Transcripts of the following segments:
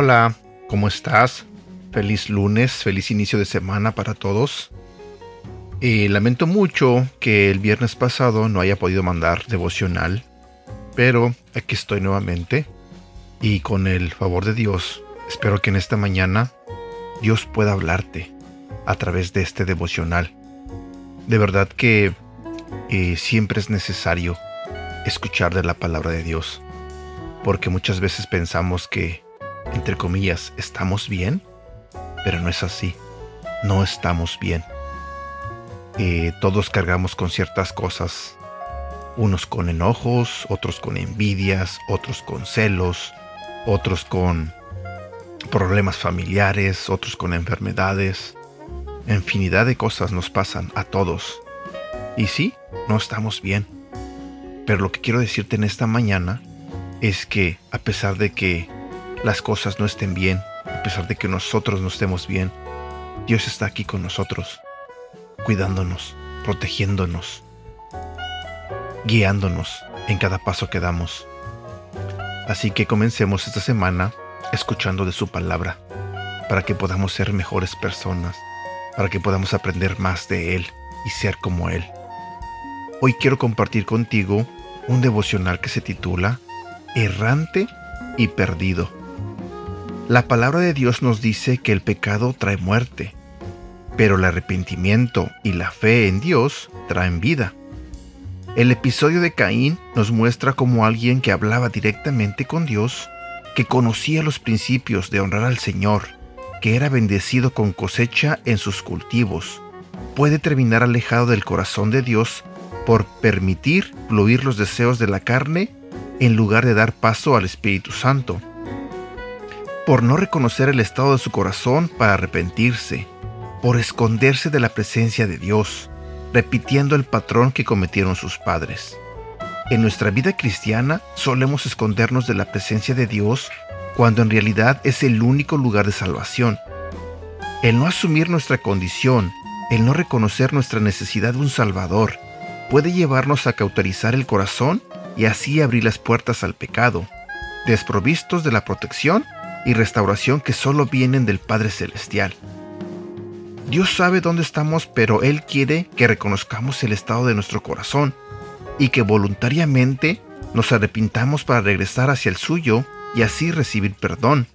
Hola, ¿cómo estás? Feliz lunes, feliz inicio de semana para todos. Eh, lamento mucho que el viernes pasado no haya podido mandar devocional, pero aquí estoy nuevamente y con el favor de Dios espero que en esta mañana Dios pueda hablarte a través de este devocional. De verdad que eh, siempre es necesario escuchar de la palabra de Dios, porque muchas veces pensamos que, entre comillas, estamos bien, pero no es así, no estamos bien. Eh, todos cargamos con ciertas cosas, unos con enojos, otros con envidias, otros con celos, otros con problemas familiares, otros con enfermedades. Infinidad de cosas nos pasan a todos. Y sí, no estamos bien. Pero lo que quiero decirte en esta mañana es que a pesar de que las cosas no estén bien, a pesar de que nosotros no estemos bien, Dios está aquí con nosotros, cuidándonos, protegiéndonos, guiándonos en cada paso que damos. Así que comencemos esta semana escuchando de su palabra, para que podamos ser mejores personas, para que podamos aprender más de Él y ser como Él. Hoy quiero compartir contigo un devocional que se titula Errante y Perdido. La palabra de Dios nos dice que el pecado trae muerte, pero el arrepentimiento y la fe en Dios traen vida. El episodio de Caín nos muestra como alguien que hablaba directamente con Dios, que conocía los principios de honrar al Señor, que era bendecido con cosecha en sus cultivos, puede terminar alejado del corazón de Dios por permitir fluir los deseos de la carne en lugar de dar paso al Espíritu Santo, por no reconocer el estado de su corazón para arrepentirse, por esconderse de la presencia de Dios, repitiendo el patrón que cometieron sus padres. En nuestra vida cristiana solemos escondernos de la presencia de Dios cuando en realidad es el único lugar de salvación. El no asumir nuestra condición, el no reconocer nuestra necesidad de un Salvador, puede llevarnos a cauterizar el corazón y así abrir las puertas al pecado, desprovistos de la protección y restauración que solo vienen del Padre Celestial. Dios sabe dónde estamos, pero Él quiere que reconozcamos el estado de nuestro corazón y que voluntariamente nos arrepintamos para regresar hacia el suyo y así recibir perdón,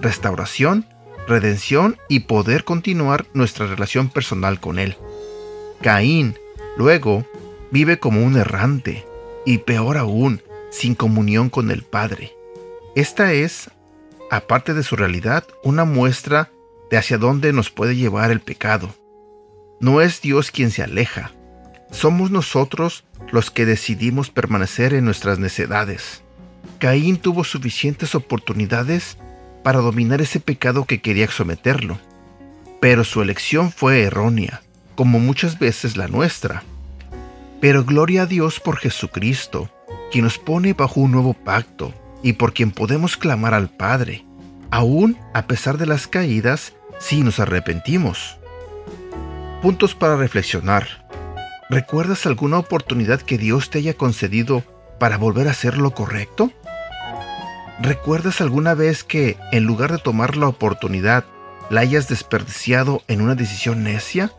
restauración, redención y poder continuar nuestra relación personal con Él. Caín, luego, vive como un errante y peor aún, sin comunión con el Padre. Esta es, aparte de su realidad, una muestra de hacia dónde nos puede llevar el pecado. No es Dios quien se aleja, somos nosotros los que decidimos permanecer en nuestras necedades. Caín tuvo suficientes oportunidades para dominar ese pecado que quería someterlo, pero su elección fue errónea, como muchas veces la nuestra. Pero gloria a Dios por Jesucristo, quien nos pone bajo un nuevo pacto y por quien podemos clamar al Padre, aún a pesar de las caídas si nos arrepentimos. Puntos para reflexionar. ¿Recuerdas alguna oportunidad que Dios te haya concedido para volver a hacer lo correcto? ¿Recuerdas alguna vez que, en lugar de tomar la oportunidad, la hayas desperdiciado en una decisión necia?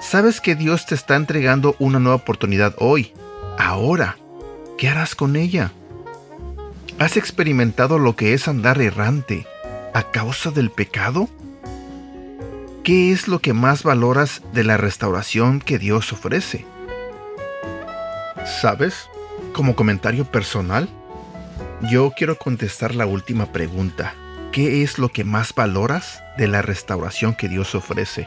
Sabes que Dios te está entregando una nueva oportunidad hoy, ahora. ¿Qué harás con ella? ¿Has experimentado lo que es andar errante a causa del pecado? ¿Qué es lo que más valoras de la restauración que Dios ofrece? ¿Sabes? Como comentario personal, yo quiero contestar la última pregunta. ¿Qué es lo que más valoras de la restauración que Dios ofrece?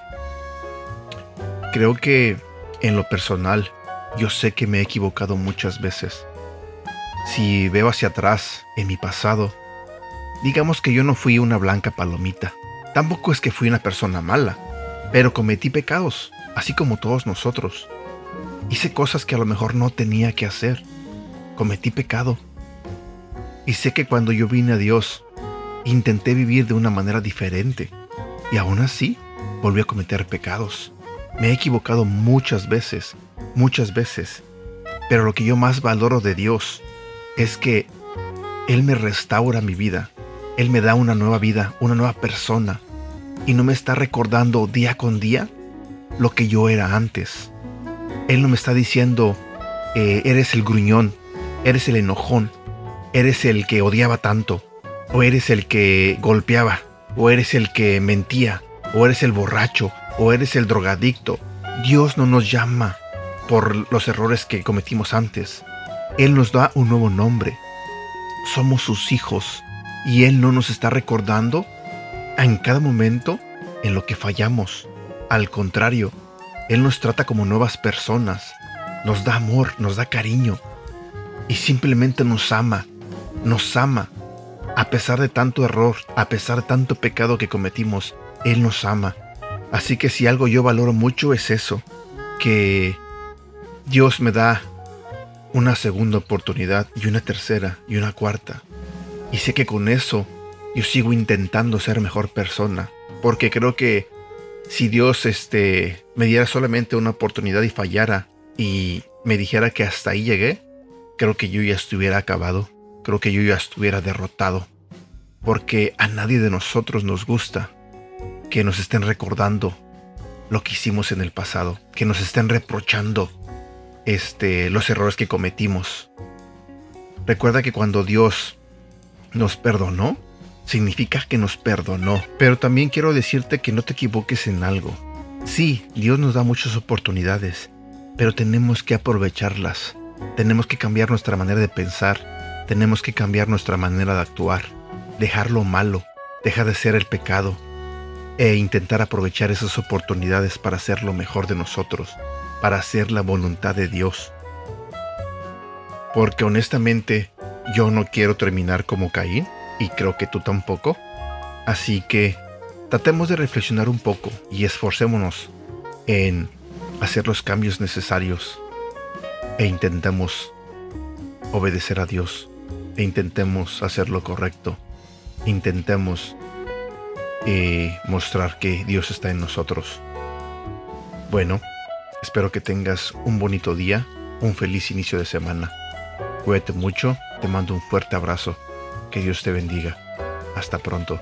Creo que en lo personal, yo sé que me he equivocado muchas veces. Si veo hacia atrás, en mi pasado, digamos que yo no fui una blanca palomita. Tampoco es que fui una persona mala, pero cometí pecados, así como todos nosotros. Hice cosas que a lo mejor no tenía que hacer. Cometí pecado. Y sé que cuando yo vine a Dios, Intenté vivir de una manera diferente y aún así volví a cometer pecados. Me he equivocado muchas veces, muchas veces. Pero lo que yo más valoro de Dios es que Él me restaura mi vida. Él me da una nueva vida, una nueva persona. Y no me está recordando día con día lo que yo era antes. Él no me está diciendo, eh, eres el gruñón, eres el enojón, eres el que odiaba tanto, o eres el que golpeaba, o eres el que mentía, o eres el borracho, o eres el drogadicto. Dios no nos llama por los errores que cometimos antes. Él nos da un nuevo nombre. Somos sus hijos y Él no nos está recordando en cada momento en lo que fallamos. Al contrario, Él nos trata como nuevas personas, nos da amor, nos da cariño y simplemente nos ama, nos ama. A pesar de tanto error, a pesar de tanto pecado que cometimos, Él nos ama. Así que si algo yo valoro mucho es eso, que Dios me da una segunda oportunidad y una tercera y una cuarta. Y sé que con eso yo sigo intentando ser mejor persona, porque creo que si Dios este me diera solamente una oportunidad y fallara y me dijera que hasta ahí llegué, creo que yo ya estuviera acabado, creo que yo ya estuviera derrotado, porque a nadie de nosotros nos gusta que nos estén recordando lo que hicimos en el pasado, que nos estén reprochando este, los errores que cometimos. Recuerda que cuando Dios nos perdonó, significa que nos perdonó. Pero también quiero decirte que no te equivoques en algo. Sí, Dios nos da muchas oportunidades, pero tenemos que aprovecharlas. Tenemos que cambiar nuestra manera de pensar, tenemos que cambiar nuestra manera de actuar, dejar lo malo, dejar de ser el pecado, e intentar aprovechar esas oportunidades para hacer lo mejor de nosotros, para hacer la voluntad de Dios. Porque honestamente yo no quiero terminar como Caín y creo que tú tampoco. Así que tratemos de reflexionar un poco y esforcémonos en hacer los cambios necesarios e intentemos obedecer a Dios e intentemos hacer lo correcto. Intentemos y mostrar que Dios está en nosotros. Bueno, espero que tengas un bonito día, un feliz inicio de semana. Cuídate mucho, te mando un fuerte abrazo. Que Dios te bendiga. Hasta pronto.